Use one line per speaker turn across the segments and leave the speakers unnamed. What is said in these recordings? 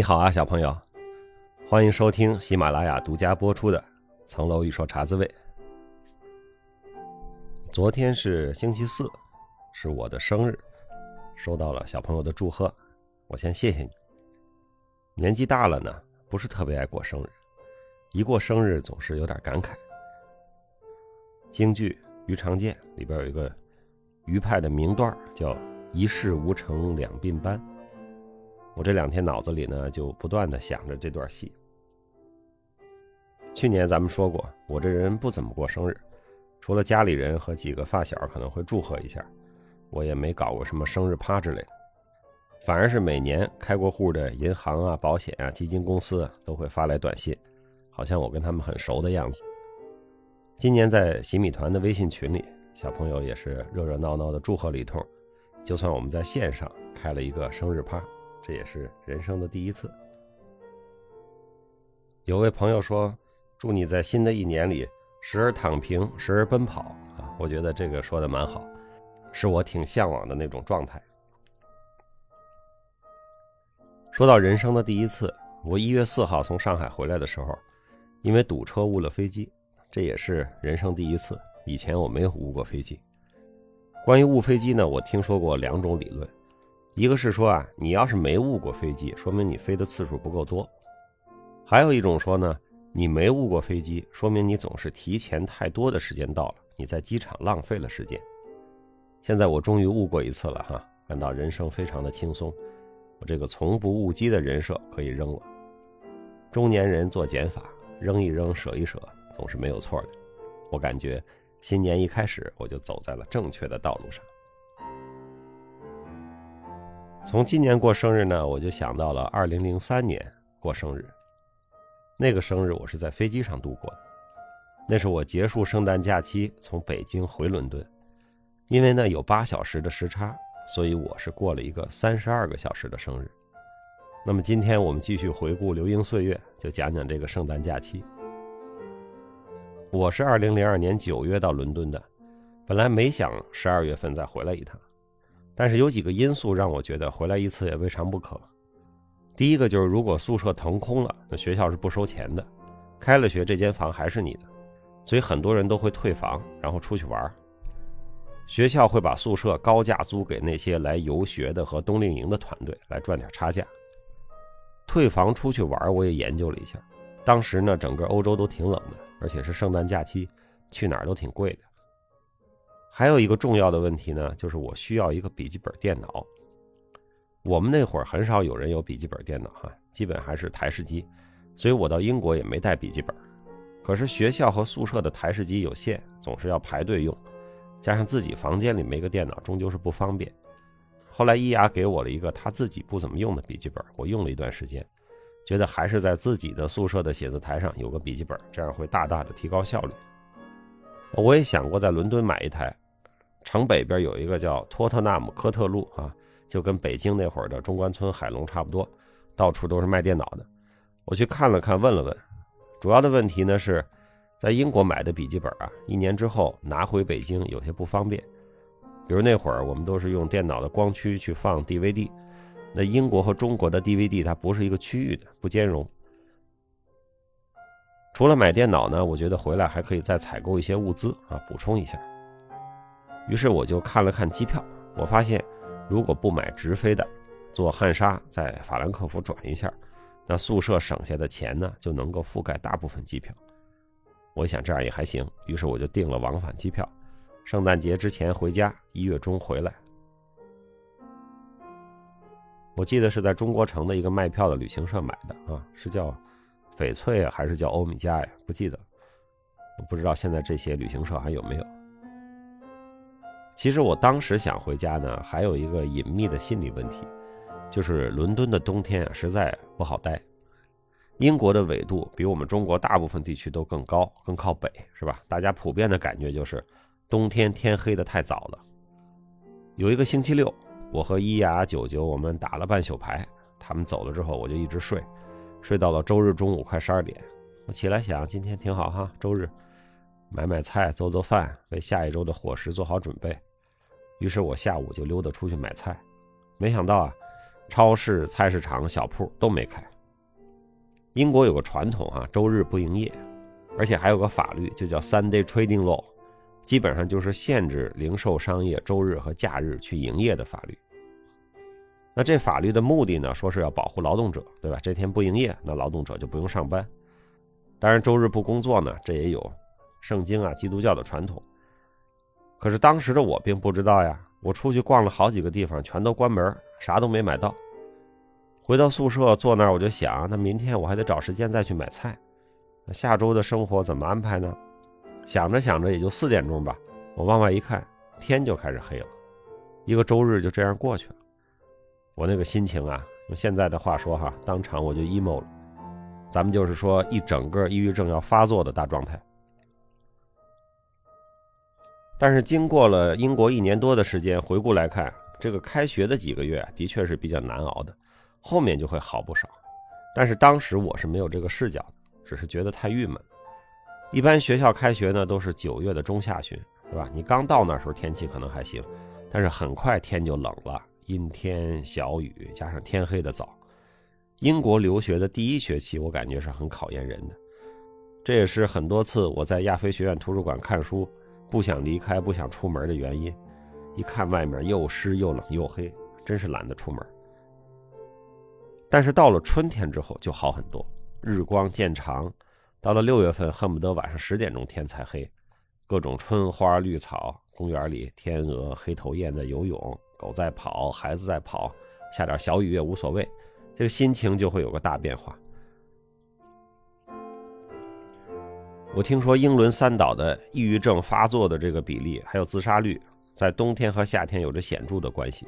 你好啊，小朋友，欢迎收听喜马拉雅独家播出的《层楼一说茶滋味》。昨天是星期四，是我的生日，收到了小朋友的祝贺，我先谢谢你。年纪大了呢，不是特别爱过生日，一过生日总是有点感慨。京剧《鱼肠剑》里边有一个余派的名段叫“一事无成两鬓斑”。我这两天脑子里呢，就不断的想着这段戏。去年咱们说过，我这人不怎么过生日，除了家里人和几个发小可能会祝贺一下，我也没搞过什么生日趴之类的。反而是每年开过户的银行啊、保险啊、基金公司啊，都会发来短信，好像我跟他们很熟的样子。今年在洗米团的微信群里，小朋友也是热热闹闹的祝贺了一通，就算我们在线上开了一个生日趴。这也是人生的第一次。有位朋友说：“祝你在新的一年里时而躺平，时而奔跑。”啊，我觉得这个说的蛮好，是我挺向往的那种状态。说到人生的第一次，我一月四号从上海回来的时候，因为堵车误了飞机，这也是人生第一次。以前我没有误过飞机。关于误飞机呢，我听说过两种理论。一个是说啊，你要是没误过飞机，说明你飞的次数不够多；还有一种说呢，你没误过飞机，说明你总是提前太多的时间到了，你在机场浪费了时间。现在我终于误过一次了哈，感到人生非常的轻松，我这个从不误机的人设可以扔了。中年人做减法，扔一扔，舍一舍，总是没有错的。我感觉新年一开始我就走在了正确的道路上。从今年过生日呢，我就想到了二零零三年过生日。那个生日我是在飞机上度过的，那是我结束圣诞假期从北京回伦敦，因为呢有八小时的时差，所以我是过了一个三十二个小时的生日。那么今天我们继续回顾流萤岁月，就讲讲这个圣诞假期。我是二零零二年九月到伦敦的，本来没想十二月份再回来一趟。但是有几个因素让我觉得回来一次也未尝不可。第一个就是，如果宿舍腾空了，那学校是不收钱的，开了学这间房还是你的，所以很多人都会退房，然后出去玩。学校会把宿舍高价租给那些来游学的和冬令营的团队来赚点差价。退房出去玩，我也研究了一下，当时呢，整个欧洲都挺冷的，而且是圣诞假期，去哪儿都挺贵的。还有一个重要的问题呢，就是我需要一个笔记本电脑。我们那会儿很少有人有笔记本电脑哈，基本还是台式机，所以我到英国也没带笔记本。可是学校和宿舍的台式机有限，总是要排队用，加上自己房间里没个电脑，终究是不方便。后来伊雅给我了一个他自己不怎么用的笔记本，我用了一段时间，觉得还是在自己的宿舍的写字台上有个笔记本，这样会大大的提高效率。我也想过在伦敦买一台，城北边有一个叫托特纳姆科特路啊，就跟北京那会儿的中关村海龙差不多，到处都是卖电脑的。我去看了看，问了问，主要的问题呢是，在英国买的笔记本啊，一年之后拿回北京有些不方便。比如那会儿我们都是用电脑的光驱去放 DVD，那英国和中国的 DVD 它不是一个区域的，不兼容。除了买电脑呢，我觉得回来还可以再采购一些物资啊，补充一下。于是我就看了看机票，我发现如果不买直飞的，坐汉莎在法兰克福转一下，那宿舍省下的钱呢就能够覆盖大部分机票。我想这样也还行，于是我就订了往返机票，圣诞节之前回家，一月中回来。我记得是在中国城的一个卖票的旅行社买的啊，是叫。翡翠，还是叫欧米茄呀？不记得，不知道现在这些旅行社还有没有。其实我当时想回家呢，还有一个隐秘的心理问题，就是伦敦的冬天啊实在不好待。英国的纬度比我们中国大部分地区都更高，更靠北，是吧？大家普遍的感觉就是冬天天黑的太早了。有一个星期六，我和伊雅、九九我们打了半宿牌，他们走了之后，我就一直睡。睡到了周日中午快十二点，我起来想今天挺好哈，周日买买菜做做饭，为下一周的伙食做好准备。于是我下午就溜达出去买菜，没想到啊，超市、菜市场、小铺都没开。英国有个传统啊，周日不营业，而且还有个法律，就叫 Sunday Trading Law，基本上就是限制零售商业周日和假日去营业的法律。那这法律的目的呢，说是要保护劳动者，对吧？这天不营业，那劳动者就不用上班。当然，周日不工作呢，这也有圣经啊、基督教的传统。可是当时的我并不知道呀，我出去逛了好几个地方，全都关门，啥都没买到。回到宿舍坐那儿，我就想，那明天我还得找时间再去买菜，那下周的生活怎么安排呢？想着想着，也就四点钟吧，我往外一看，天就开始黑了，一个周日就这样过去了。我那个心情啊，用现在的话说哈，当场我就 emo 了。咱们就是说，一整个抑郁症要发作的大状态。但是经过了英国一年多的时间，回顾来看，这个开学的几个月的确是比较难熬的，后面就会好不少。但是当时我是没有这个视角的，只是觉得太郁闷。一般学校开学呢都是九月的中下旬，是吧？你刚到那时候天气可能还行，但是很快天就冷了，阴天小雨，加上天黑的早。英国留学的第一学期，我感觉是很考验人的。这也是很多次我在亚非学院图书馆看书，不想离开、不想出门的原因。一看外面又湿又冷又黑，真是懒得出门。但是到了春天之后就好很多，日光渐长，到了六月份恨不得晚上十点钟天才黑，各种春花绿草，公园里天鹅、黑头雁在游泳，狗在跑，孩子在跑，下点小雨也无所谓。这个心情就会有个大变化。我听说英伦三岛的抑郁症发作的这个比例，还有自杀率，在冬天和夏天有着显著的关系。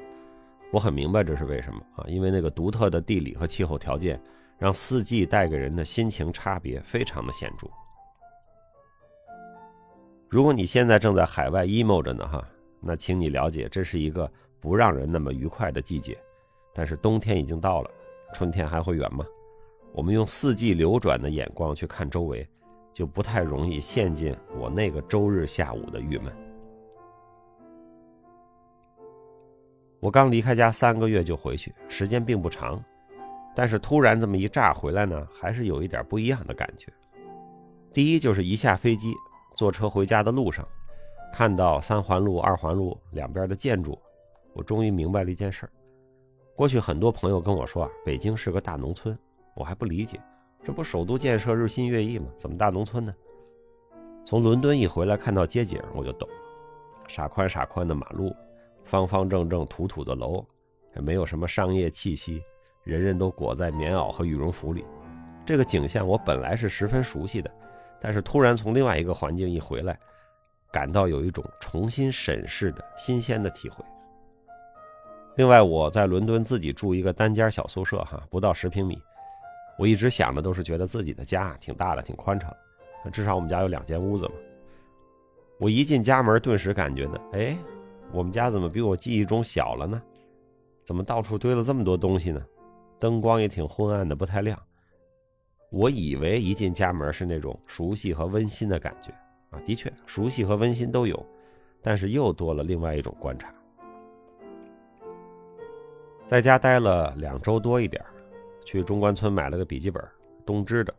我很明白这是为什么啊，因为那个独特的地理和气候条件，让四季带给人的心情差别非常的显著。如果你现在正在海外 emo 着呢，哈，那请你了解，这是一个不让人那么愉快的季节。但是冬天已经到了。春天还会远吗？我们用四季流转的眼光去看周围，就不太容易陷进我那个周日下午的郁闷。我刚离开家三个月就回去，时间并不长，但是突然这么一炸回来呢，还是有一点不一样的感觉。第一就是一下飞机，坐车回家的路上，看到三环路、二环路两边的建筑，我终于明白了一件事儿。过去很多朋友跟我说啊，北京是个大农村，我还不理解，这不首都建设日新月异吗？怎么大农村呢？从伦敦一回来，看到街景我就懂了，傻宽傻宽的马路，方方正正土土的楼，也没有什么商业气息，人人都裹在棉袄和羽绒服里。这个景象我本来是十分熟悉的，但是突然从另外一个环境一回来，感到有一种重新审视的新鲜的体会。另外，我在伦敦自己住一个单间小宿舍，哈，不到十平米。我一直想的都是觉得自己的家挺大的，挺宽敞。至少我们家有两间屋子嘛。我一进家门，顿时感觉呢，哎，我们家怎么比我记忆中小了呢？怎么到处堆了这么多东西呢？灯光也挺昏暗的，不太亮。我以为一进家门是那种熟悉和温馨的感觉啊，的确，熟悉和温馨都有，但是又多了另外一种观察。在家待了两周多一点去中关村买了个笔记本，东芝的。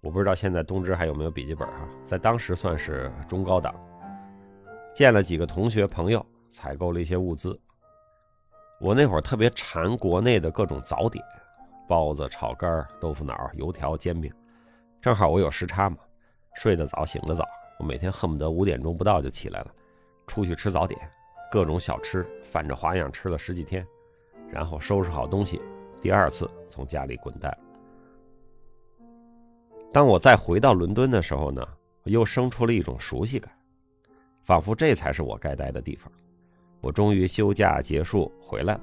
我不知道现在东芝还有没有笔记本哈，在当时算是中高档。见了几个同学朋友，采购了一些物资。我那会儿特别馋国内的各种早点，包子、炒肝、豆腐脑、油条、煎饼。正好我有时差嘛，睡得早，醒得早，我每天恨不得五点钟不到就起来了，出去吃早点，各种小吃，反着花样吃了十几天。然后收拾好东西，第二次从家里滚蛋。当我再回到伦敦的时候呢，又生出了一种熟悉感，仿佛这才是我该待的地方。我终于休假结束回来了。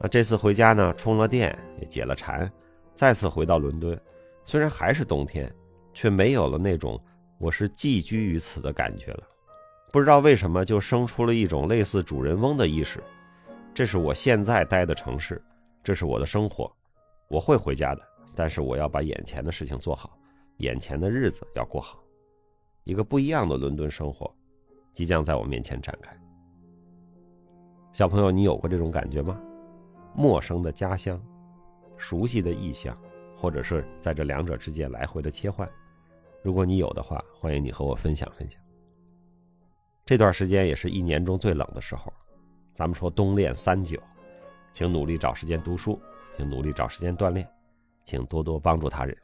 那这次回家呢，充了电，也解了馋，再次回到伦敦，虽然还是冬天，却没有了那种我是寄居于此的感觉了。不知道为什么就生出了一种类似主人翁的意识，这是我现在待的城市，这是我的生活，我会回家的，但是我要把眼前的事情做好，眼前的日子要过好，一个不一样的伦敦生活，即将在我面前展开。小朋友，你有过这种感觉吗？陌生的家乡，熟悉的异乡，或者是在这两者之间来回的切换。如果你有的话，欢迎你和我分享分享。这段时间也是一年中最冷的时候，咱们说冬练三九，请努力找时间读书，请努力找时间锻炼，请多多帮助他人。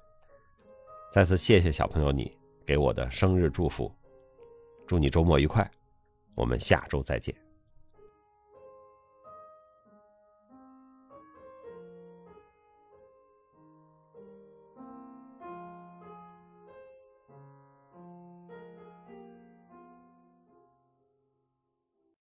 再次谢谢小朋友你给我的生日祝福，祝你周末愉快，我们下周再见。